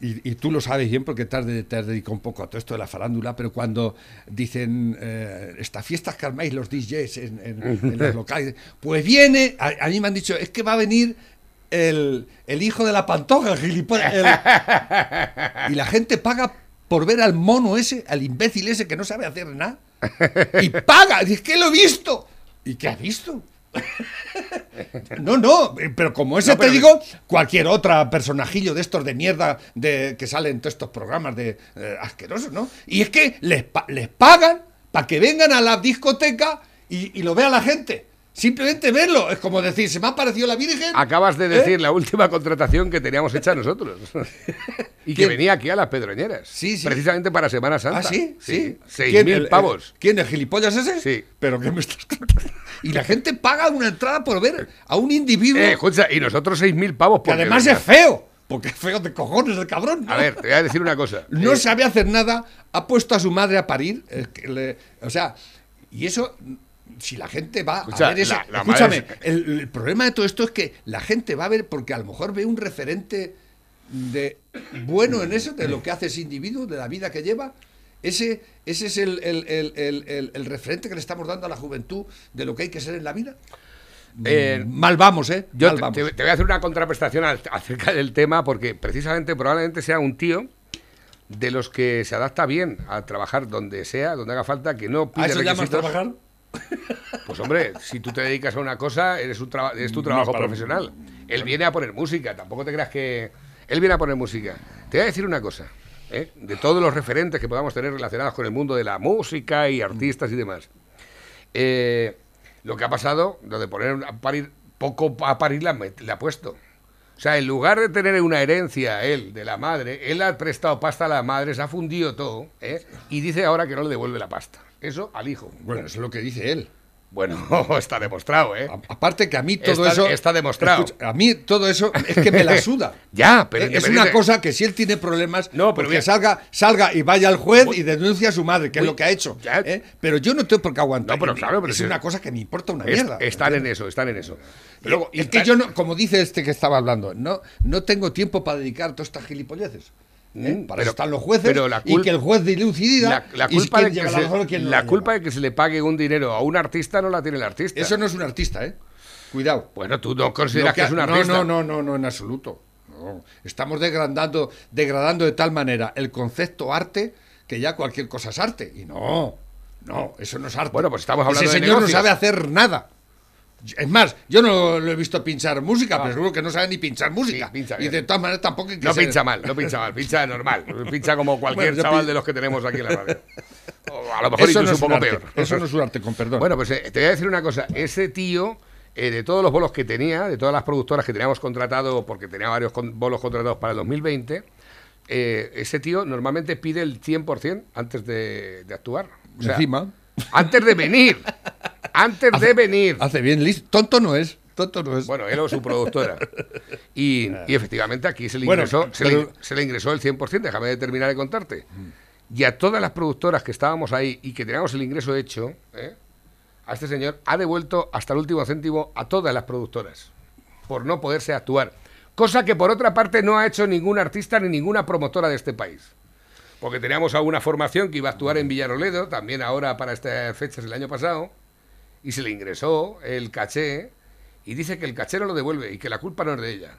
y, y tú lo sabes bien porque te has, de- te has dedicado un poco a todo esto de la farándula, pero cuando dicen eh, estas fiestas que armáis los DJs en, en- en los locales, pues viene, a, a mí me han dicho, es que va a venir el, el hijo de la pantoja, el gilipollas. el- y la gente paga por ver al mono ese, al imbécil ese que no sabe hacer nada. Y paga, dice, que lo he visto. ¿Y qué ha visto? No, no, eh, pero como ese No, pero- te digo, cualquier otra personajillo de estos de mierda de, que salen en todos estos programas de eh, asquerosos, ¿no? Y es que les, pa- les pagan para que vengan a la discoteca y, y lo vea la gente. Simplemente verlo. Es como decir, se me ha aparecido la Virgen. Acabas de ¿eh? decir la última contratación que teníamos hecha nosotros. y que venía aquí a las Pedroñeras. Sí, sí. Precisamente para Semana Santa. ¿Ah, sí? Sí. Seis ¿Quién, mil el- pavos. ¿Quién, el gilipollas ese? Sí. ¿Pero qué me estás? Y la gente paga una entrada por ver a un individuo Eh, escucha, y nosotros seis mil pavos. que porque además venga. es feo. Porque es feo de cojones el cabrón. ¿no? A ver, te voy a decir una cosa. No Eh, sabe hacer nada, ha puesto a su madre a parir. que le- o sea, y eso, si la gente va a ver eso. la- la escúchame, el, el problema de todo esto es que la gente va a ver, porque a lo mejor ve un referente de bueno en eso, de lo que hace ese individuo, de la vida que lleva. Ese, ese es el, el- el- el- el- el referente que le estamos dando a la juventud de lo que hay que ser en la vida. Eh, Mal vamos, ¿eh? Yo Mal te, vamos. te- te voy a hacer una contraprestación al- acerca del tema porque precisamente probablemente sea un tío de los que se adapta bien a trabajar donde sea, donde haga falta, que no pide ¿A eso llamas trabajar? Pues hombre, si tú te dedicas a una cosa, eres un es tu No, trabajo profesional. Él viene a poner música, tampoco te creas que... Él viene a poner música. Te voy a decir una cosa, ¿eh? de todos los referentes que podamos tener relacionados con el mundo de la música y artistas y demás. Eh, lo que ha pasado, lo de poner a parir, poco a parir le ha met- le ha puesto. O sea, en lugar de tener una herencia, él, de la madre, él ha prestado pasta a la madre, se ha fundido todo, ¿eh? y dice ahora que no le devuelve la pasta. Eso al hijo. Bueno, eso es lo que dice él. Bueno, está demostrado, ¿eh? Aparte que a mí todo Está- eso... está demostrado. Escucha, a mí todo eso es que me la suda. Ya, pero es una cosa que si él tiene problemas, No, pero que salga, salga y vaya al juez y denuncie a su madre, que es lo que ha hecho. ¿eh? Pero yo no tengo por qué aguantar. No, pero claro, pero es si- una cosa que me importa una Es- mierda. están en eso, están en eso. Y- Luego, es que yo no, como dice este que estaba hablando, no, no tengo tiempo para dedicar todas estas gilipolleces. ¿Eh? Mm, Para pero- eso están los jueces pero la y que el juez dilucida la, la culpa, de que, se, razón la culpa de que se le pague un dinero a un artista no la tiene el artista. Eso no es un artista, ¿eh? Cuidado. Bueno, tú no consideras que, es un artista. No, no, no, no, no, en absoluto. No. Estamos degradando, degradando de tal manera el concepto arte que ya cualquier cosa es arte. Y no, no, eso no es arte. Bueno, pues estamos hablando Ese de señor negocios. no sabe hacer nada. Es más, yo no lo he visto pinchar música, pero seguro que no sabe ni pinchar música. Sí, pincha y de todas maneras tampoco hay que No ser- pincha mal, no pincha mal, pincha normal. Pincha como cualquier Bueno, chaval de los que tenemos aquí en la radio. O a lo mejor Eso incluso no es un poco arte, peor. Eso no es un arte, con perdón. Bueno, pues eh, te voy a decir una cosa. Ese tío, eh, de todos los bolos que tenía, de todas las productoras que teníamos contratado, porque tenía varios con- bolos contratados para el 2020, eh, ese tío normalmente pide el 100% antes de, de actuar. O sea, Encima. Antes de venir. Antes de venir. Hace bien, listo. Tonto no es. Tonto no es. Bueno, él o su productora. Y, y efectivamente aquí se le Bueno, ingresó, se, pero- le, se le ingresó el 100%, déjame de terminar de contarte. Y a todas las productoras que estábamos ahí y que teníamos el ingreso hecho, ¿eh? a este señor ha devuelto hasta el último céntimo a todas las productoras por no poderse actuar. Cosa que por otra parte no ha hecho ningún artista ni ninguna promotora de este país. Porque teníamos alguna formación que iba a actuar en Villaroledo, también ahora para estas fechas el año pasado, y se le ingresó el caché, y dice que el caché no lo devuelve y que la culpa no es de ella.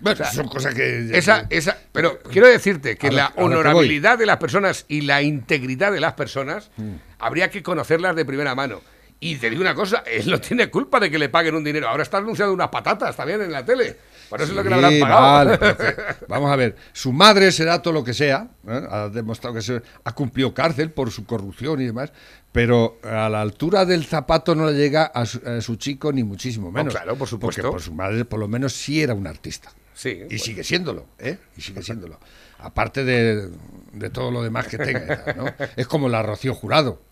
Bueno, O sea, son cosas que. Esa, esa, pero quiero decirte que A la a honorabilidad de las personas y la integridad de las personas habría que conocerlas de primera mano. Y te digo una cosa, él no tiene culpa de que le paguen un dinero. Ahora está anunciando unas patatas también en la tele. Por eso es lo que le habrán pagado. vale. Vamos a ver, su madre será todo lo que sea, ¿eh? ha demostrado que se, ha cumplido cárcel por su corrupción y demás, pero a la altura del zapato no le llega a su, a su chico ni muchísimo menos. claro, por supuesto. Porque por su madre por lo menos sí era un artista. Sí, Y sigue siéndolo, ¿eh? Y sigue siéndolo. Aparte de, de todo lo demás que tenga, ¿no? Es como la Rocío Jurado.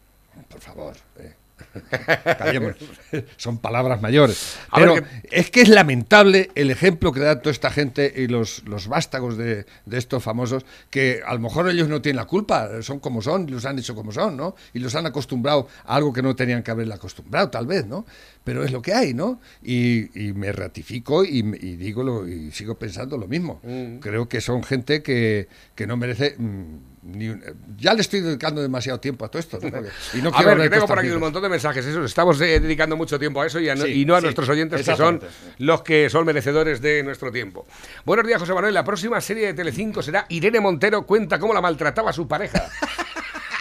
Por favor, ¿eh? Son palabras mayores. Pero es que es lamentable el ejemplo que da toda esta gente y los, los vástagos de, de estos famosos, que a lo mejor ellos no tienen la culpa, son como son, los han hecho como son, ¿no? Y los han acostumbrado a algo que no tenían que haberle acostumbrado, tal vez, ¿no? Pero es lo que hay, ¿no? Y, y me ratifico y, y digo lo, y sigo pensando lo mismo. Mm. Creo que son gente que, que no merece. mm, ni un- ya le estoy dedicando demasiado tiempo a todo esto. y no a quiero ver, que tengo por aquí un montón de mensajes. Eso, estamos eh, dedicando mucho tiempo a eso y, a no, Sí, y no a sí, nuestros oyentes, que son los que son merecedores de nuestro tiempo. Buenos días, José Manuel. La próxima serie de Telecinco será Irene Montero cuenta cómo la maltrataba su pareja.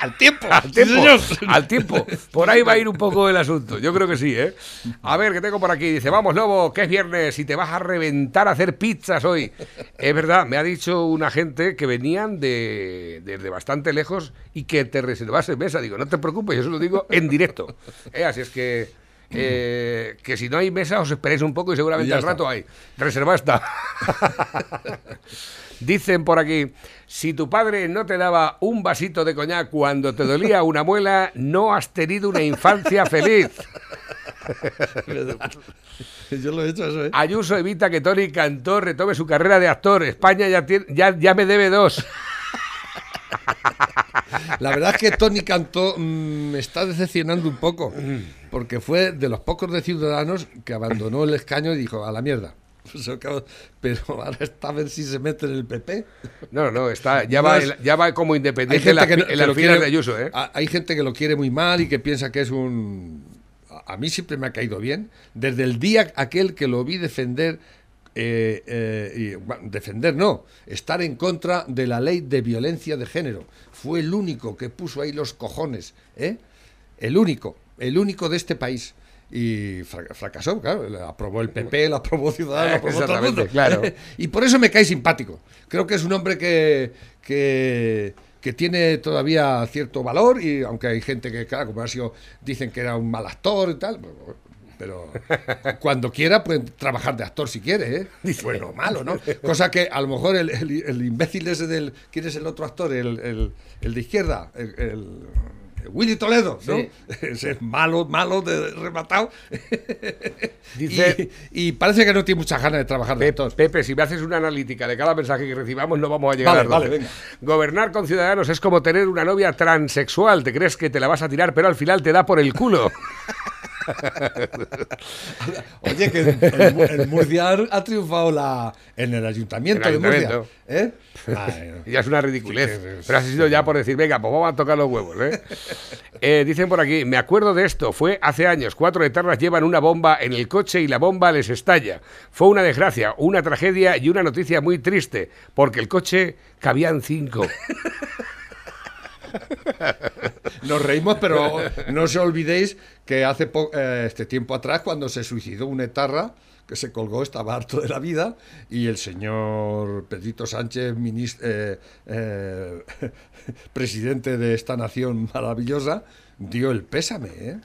Al tiempo. Al tiempo, al tiempo. Por ahí va a ir un poco el asunto. Yo creo que sí, ¿eh? A ver, que tengo por aquí. Dice, vamos, Lobo, que es viernes y te vas a reventar a hacer pizzas hoy. Es verdad, me ha dicho una gente que venían de, desde bastante lejos y que te reservase mesa. Digo, no te preocupes, yo se lo digo en directo. ¿Eh? Así es que... eh, que si no hay mesa os esperéis un poco y seguramente Y al rato hay. Reserva está. Dicen por aquí, si tu padre no te daba un vasito de coñac cuando te dolía una muela, no has tenido una infancia feliz. Yo lo he hecho eso, ¿eh? Ayuso evita que Tony Cantó retome su carrera de actor. España ya, tiene- ya, ya me debe dos. La verdad es que Tony Cantó mm, me está decepcionando un poco, porque fue de los pocos de Ciudadanos que abandonó el escaño y dijo, a la mierda. Pues Pero ahora está a ver si se mete en el PP. No, no, está, ya, va, ya va como independiente en la, no- en que las lo filas quiere- de Ayuso, ¿eh? Hay gente que lo quiere muy mal y que piensa que es un... A mí siempre me ha caído bien. Desde el día aquel que lo vi defender... eh, eh, bueno, defender no, estar en contra de la ley de violencia de género. Fue el único que puso ahí los cojones, ¿eh? El único, el único de este país. Y fra- fracasó, claro, aprobó el PP, lo aprobó Ciudadanos, lo aprobó todo el mundo. Exactamente, claro. Y por eso me cae simpático. Creo que es un hombre que, que, que tiene todavía cierto valor y aunque hay gente que, claro, como ha sido, dicen que era un mal actor y tal, pero cuando quiera puede trabajar de actor si quiere, ¿eh? Bueno malo, ¿no? Cosa que a lo mejor el, el- el imbécil ese del... ¿Quién es el otro actor? El- el de izquierda, el... Willy Toledo, ¿no? Sí. Ese es malo, malo, de, rematado. Dice- y, y parece que no tiene muchas ganas de trabajar de. Pepe, si me haces una analítica de cada mensaje que recibamos, no vamos a llegar Vale, a vale, 12. venga. Gobernar con ciudadanos es como tener una novia transexual. Te crees que te la vas a tirar, pero al final te da por el culo. Oye, que el, el Murcia ha triunfado la, en el ayuntamiento En de Murcia. ¿eh? Ay, no. Ya es una ridiculez. Pero ha sido ya por decir, venga, pues vamos a tocar los huevos. ¿eh? Eh, dicen por aquí, me acuerdo de esto, fue hace años, cuatro etarras llevan una bomba en el coche y la bomba les estalla. Fue una desgracia, una tragedia y una noticia muy triste, porque el coche cabían cinco. Nos reímos, pero no os olvidéis que hace po- eh, este tiempo atrás, cuando se suicidó un etarra que se colgó, estaba harto de la vida, y el señor Pedrito Sánchez, eh, eh, presidente de esta nación maravillosa, dio el pésame, ¿eh?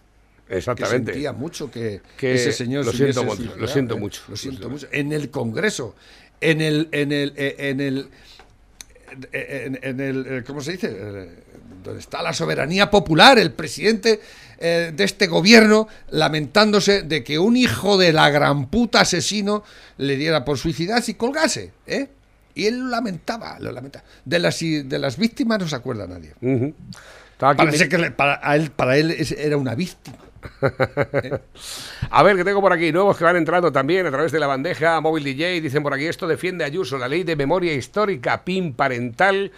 Exactamente. Que sentía mucho que, Que ese señor lo siento mucho, lo siento mucho, Lo siento mucho. En el Congreso, en el, en el, eh, en el, en, en el, eh, ¿cómo se dice? Donde está la soberanía popular, el presidente eh, de este gobierno lamentándose de que un hijo de la gran puta asesino le diera por suicidarse y colgase, ¿eh? Y él lo lamentaba, lo lamentaba. De las, de las víctimas no se acuerda nadie. Parece que para, a él, para él era una víctima. A ver, que tengo por aquí nuevos que van entrando también a través de la bandeja móvil DJ. Dicen por aquí, esto defiende Ayuso, la ley de memoria histórica, PIN parental,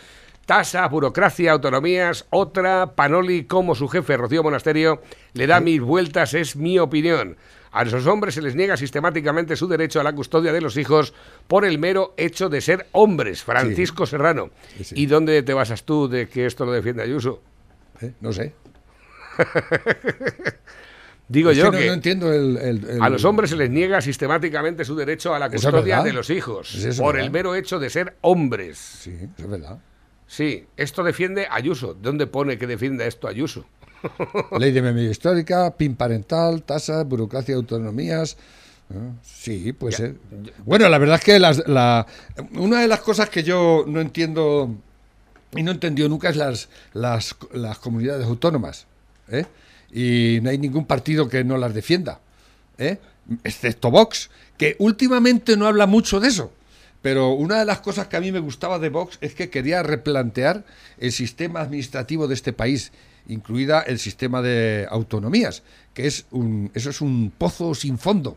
tasa, burocracia, autonomías, otra, Panoli como su jefe, Rocío Monasterio, le da mil vueltas, es mi opinión. A esos hombres se les niega sistemáticamente su derecho a la custodia de los hijos por el mero hecho de ser hombres. Francisco Serrano. Sí, sí. ¿Y dónde te basas tú de que esto lo defiende Ayuso? ¿eh? No sé. Digo Es yo que no- que no entiendo el- el- el- a los hombres se les niega sistemáticamente su derecho a la es custodia de los hijos es por verdad. el mero hecho de ser hombres. Sí, es verdad. Sí, esto defiende Ayuso. ¿Dónde pone que defienda esto Ayuso? Ley de memoria histórica, PIN parental, tasas, burocracia de autonomías. Ah, Sí, puede ser. Bueno, la verdad es que las- la, una de las cosas que yo no entiendo y no entendió nunca es las, las, las comunidades autónomas. ¿eh? Y no hay ningún partido que no las defienda. ¿eh? Excepto Vox, que últimamente no habla mucho de eso. Pero una de las cosas que a mí me gustaba de Vox es que quería replantear el sistema administrativo de este país, incluida el sistema de autonomías, que es un, eso es un pozo sin fondo.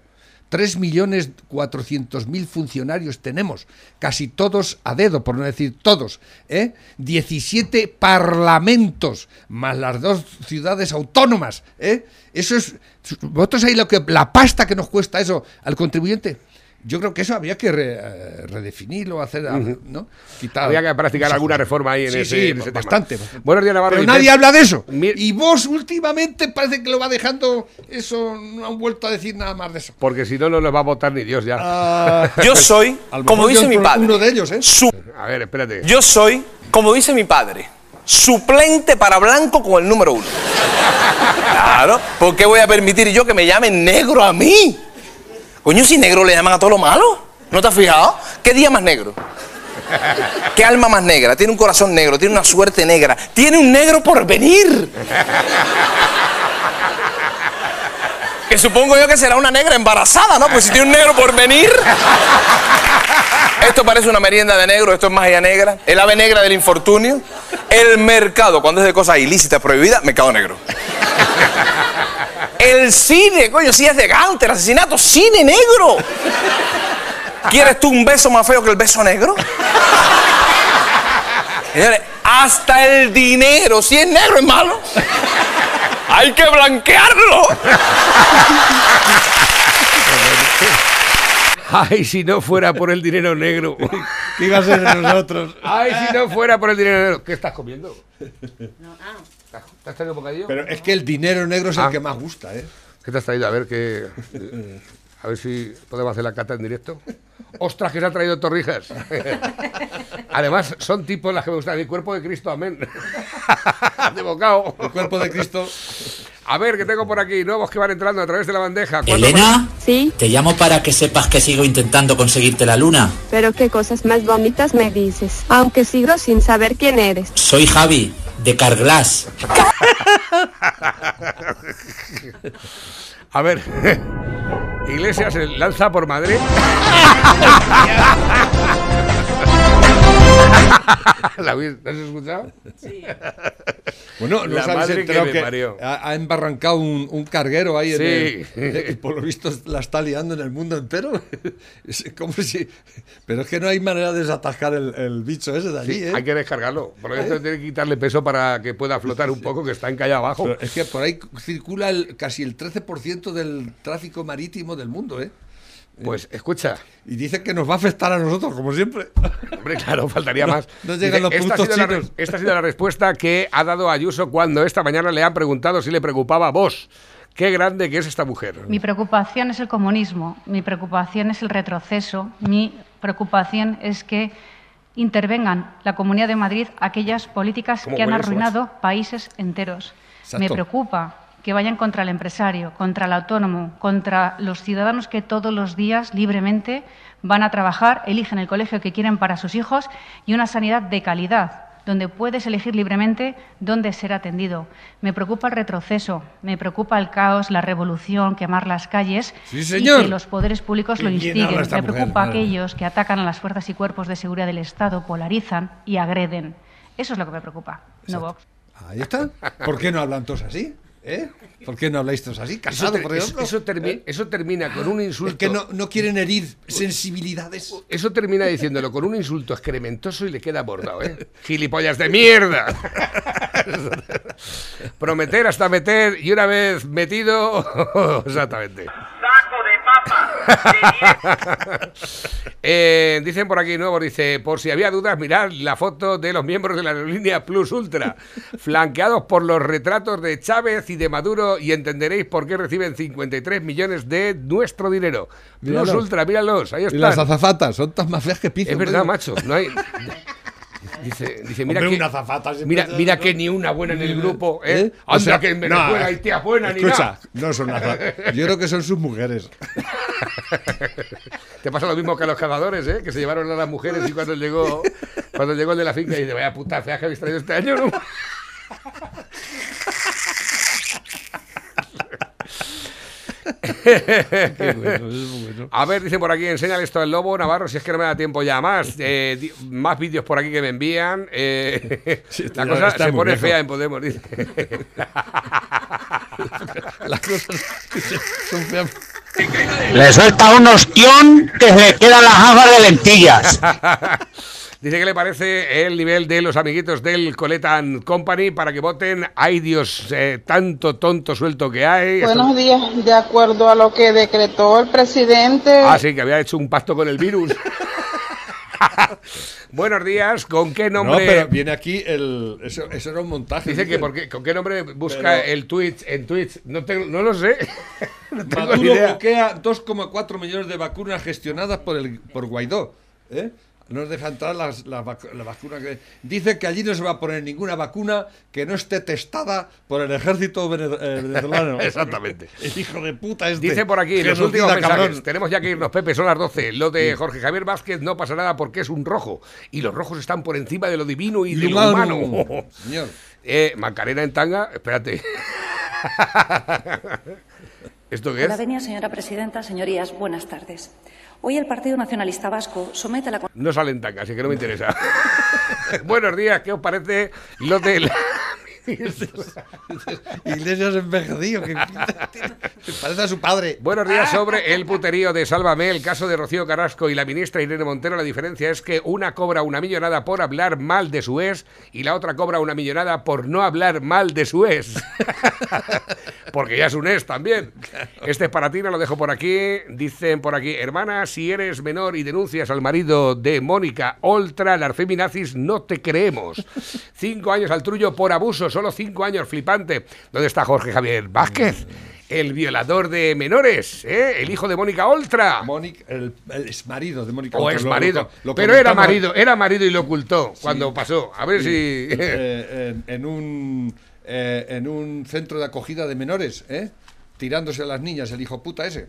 3.400.000 funcionarios tenemos, casi todos a dedo, por no decir todos. ¿eh? 17 parlamentos, más las dos ciudades autónomas. ¿eh? Eso es. ¿Vosotros ahí lo que, la pasta que nos cuesta eso al contribuyente? Yo creo que eso habría que re- eh, redefinirlo, hacer, Ujú. ¿no? Quitar. Habría que practicar alguna reforma ahí en Sí, ese, sí, en ese tema. bastante, bastante. Buenos días, Navarro. Pero nadie habla de eso. Y vos últimamente parece que lo va dejando. Eso no han vuelto a decir nada más de eso. Porque si no, no nos va a votar ni Dios ya. Ah, Yo soy, lo como dice mi padre, Uno de ellos, ¿eh? su- A ver, espérate. yo soy, como dice mi padre, suplente para blanco con el número uno. Claro, ¿por qué voy a permitir yo que me llamen negro a mí? Coño, si negro le llaman a todo lo malo. ¿No te has fijado? ¿Qué día más negro? ¿Qué alma más negra? Tiene un corazón negro, tiene una suerte negra, tiene un negro por venir. Que supongo yo que será una negra embarazada, ¿no? Pues si tiene un negro por venir. Esto parece una merienda de negro, esto es magia negra. El ave negra del infortunio. El mercado, cuando es de cosas ilícitas, prohibidas, mercado negro. El cine, coño, si es de Ganter, asesinato, cine negro. ¿Quieres tú un beso más feo que el beso negro? Señores, hasta el dinero, si es negro, es malo. Hay que blanquearlo. Ay, si no fuera por el dinero negro. ¿Qué iba a ser de nosotros? Ay, si no fuera por el dinero negro. ¿Qué estás comiendo? ¿Te has traído un bocadillo? Pero es que el dinero negro es Ah. el que más gusta, ¿eh? ¿Qué te has traído? A ver qué. A ver si podemos hacer la cata en directo. ¡Ostras, que se ha traído torrijas! Además, son tipos las que me gustan. El cuerpo de Cristo, amén. de bocado. El cuerpo de Cristo. A ver, que tengo por aquí nuevos que van entrando a través de la bandeja. ¿Cuántos Elena, Sí, te llamo para que sepas que sigo intentando conseguirte la luna. pero qué cosas más bonitas me dices, aunque sigo sin saber quién eres. Soy Javi, de Carglass. A ver. Iglesias se lanza por Madrid. ¿La habéis- ¿la has escuchado? Sí. Bueno, no La madre que me que, parió. ha, ha embarrancado un, un carguero ahí en Sí. el, eh, por lo visto la está liando en el mundo entero. Es como si, pero es que no hay manera de desatascar el, el bicho ese de allí, Sí, ¿eh? Hay que descargarlo. Por eso tiene que quitarle peso para que pueda flotar un poco, que está encallado abajo. Pero es que por ahí circula el- casi el 13% del tráfico marítimo del mundo, ¿eh? Pues escucha. Y dice que nos va a afectar a nosotros, como siempre. Hombre, claro, faltaría No- más. no llegan los esta, ha la, esta ha sido la respuesta que ha dado Ayuso cuando esta mañana le han preguntado si le preocupaba a vos. Qué grande que es esta mujer. Mi preocupación es el comunismo, mi preocupación es el retroceso, mi preocupación es que intervengan la Comunidad de Madrid aquellas políticas ¿Cómo que han arruinado países enteros. Me preocupa que vayan contra el empresario, contra el autónomo, contra los ciudadanos que todos los días libremente van a trabajar, eligen el colegio que quieren para sus hijos y una sanidad de calidad, donde puedes elegir libremente dónde ser atendido. Me preocupa el retroceso, me preocupa el caos, la revolución, quemar las calles Sí, y señor. que los poderes públicos lo instiguen. Me mujer, preocupa aquellos que atacan a las fuerzas y cuerpos de seguridad del Estado, polarizan y agreden. Eso es lo que me preocupa, no Vox. Ahí está. ¿Por qué no hablan todos así? ¿Eh? ¿Por qué no habláis todos así? Eso, Casado, ter- por eso- ejemplo. eso termi- ¿Eh? eso termina con un insulto. Es que no, no quieren herir sensibilidades. Eso termina diciéndolo con un insulto excrementoso y le queda bordado, ¿eh? ¡Gilipollas de mierda! Prometer hasta meter y una vez metido. Exactamente. Eh, dicen por aquí nuevo, dice, por si había dudas, mirad la foto de los miembros de la aerolínea Plus Ultra, flanqueados por los retratos de Chávez y de Maduro y entenderéis por qué reciben 53 millones de nuestro dinero. Plus Míralos. Ultra, míralos, ahí Y están. las azafatas son tan más feas que pizza. Es verdad, macho, no hay... Dice, dice mira, Hombre, que, una mira, que ni una buena en el grupo, ¿eh? ¿Eh? O sea, que en Venezuela no, hay tías buenas ni Escucha, nada. no son azafatas. Yo creo que son sus mujeres. Te pasa lo mismo que a los cazadores, ¿eh? Que se llevaron a las mujeres y cuando llegó, cuando llegó el de la finca y dice, vaya puta fea que habéis traído este año, ¿no? A ver, dicen por aquí, enséñale esto al lobo Navarro, si es que no me da tiempo ya más. Eh, di- más vídeos por aquí que me envían. Eh, la cosa se pone viejo. fea en Podemos, dice. Las cosas son feas. Le suelta un ostión que se le quedan las gafas de lentillas. Dice que le parece el nivel de los amiguitos del Coletan Company para que voten. Ay Dios, eh, tanto tonto suelto que hay. Esto- Buenos días, de acuerdo a lo que decretó el presidente. Ah, sí, que había hecho un pacto con el virus. Buenos días, ¿con qué No, nombre? pero viene aquí el. Eso, eso era un montaje. Dice que porque, con qué nombre busca Pero- el Twitch en Twitch. No, tengo- no lo sé. no tengo ni Maduro idea. bloquea 2,4 millones de vacunas gestionadas por el por Guaidó. ¿eh? No nos deja entrar las, las vacu- la vacuna que. Dice que allí no se va a poner ninguna vacuna que no esté testada por el ejército eh, venezolano. Exactamente. El hijo de puta este. Dice por aquí, los últimos mensajes. cabrón. Tenemos ya que irnos, Pepe, son las 12. Lo de Jorge Javier Vázquez no pasa nada porque es un rojo. Y los rojos están por encima de lo divino y, Y de lo humano. humano. Señor. Eh, Macarena en tanga, espérate. ¿Esto qué Hola, es? venia, señora presidenta. Señorías, buenas tardes. Hoy el Partido Nacionalista Vasco somete a la... No sale en tanga, así que no me interesa. Buenos días, ¿qué os parece lo. Iglesias envejecido, que se parece a su padre. Buenos días sobre el puterío de Sálvame, el caso de Rocío Carrasco y la ministra Irene Montero. La diferencia es que una cobra una millonada por hablar mal de su ex y la otra cobra una millonada por no hablar mal de su ex. Porque ya es un ex también. Este es para ti, no lo dejo por aquí. Dicen por aquí, hermana, si eres menor y denuncias al marido de Mónica Oltra, las feminazis, no te creemos. Cinco años al trullo por abuso, solo cinco años, flipante. ¿Dónde está Jorge Javier Vázquez? El violador de menores, ¿eh? el hijo de Mónica Oltra. Mónica, el, el exmarido de Mónica. O Oltra, ex lo- marido. lo- lo Pero era marido, era marido y lo ocultó cuando pasó. A ver si. Eh, en, en un eh, en un centro de acogida de menores, ¿eh? tirándose a las niñas el hijo puta ese.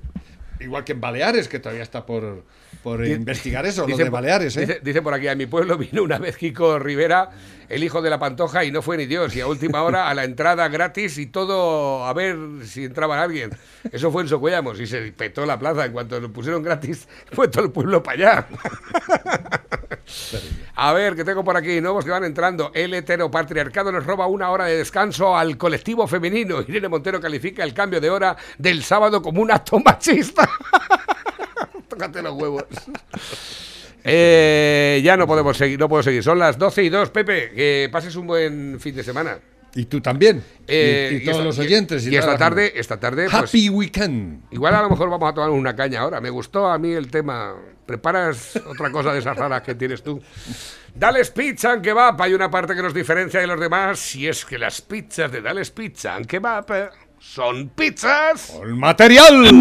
Igual que en Baleares, que todavía está por, por investigar eso, lo dice de por- Baleares. ¿eh? Dice, dice por aquí, a mi pueblo vino una vez Kiko Rivera, el hijo de la Pantoja, y no fue ni Dios. Y a última hora, a la entrada gratis y todo, a ver si entraba alguien. Eso fue en Socuellamos y se petó la plaza. En cuanto lo pusieron gratis, fue todo el pueblo para allá. A ver, que tengo por aquí, nuevos que van entrando. El heteropatriarcado nos roba una hora de descanso al colectivo femenino. Irene Montero califica el cambio de hora del sábado como un acto machista. Tócate los huevos. Eh, ya no podemos seguir, no puedo seguir. Son las 12 y 2, Pepe. Que pases un buen fin de semana. Y tú también. Eh, y, y todos esta- los oyentes. Y, esta tarde, esta tarde. pues, Happy Weekend. igual a lo mejor vamos a tomar una caña ahora. Me gustó a mí el tema. ¿Preparas otra cosa de esas raras que tienes tú? Dales Pizza and Kebab. Hay una parte que nos diferencia de los demás. Y es que las pizzas de Dales Pizza and Kebab eh, son pizzas. ¡Con material!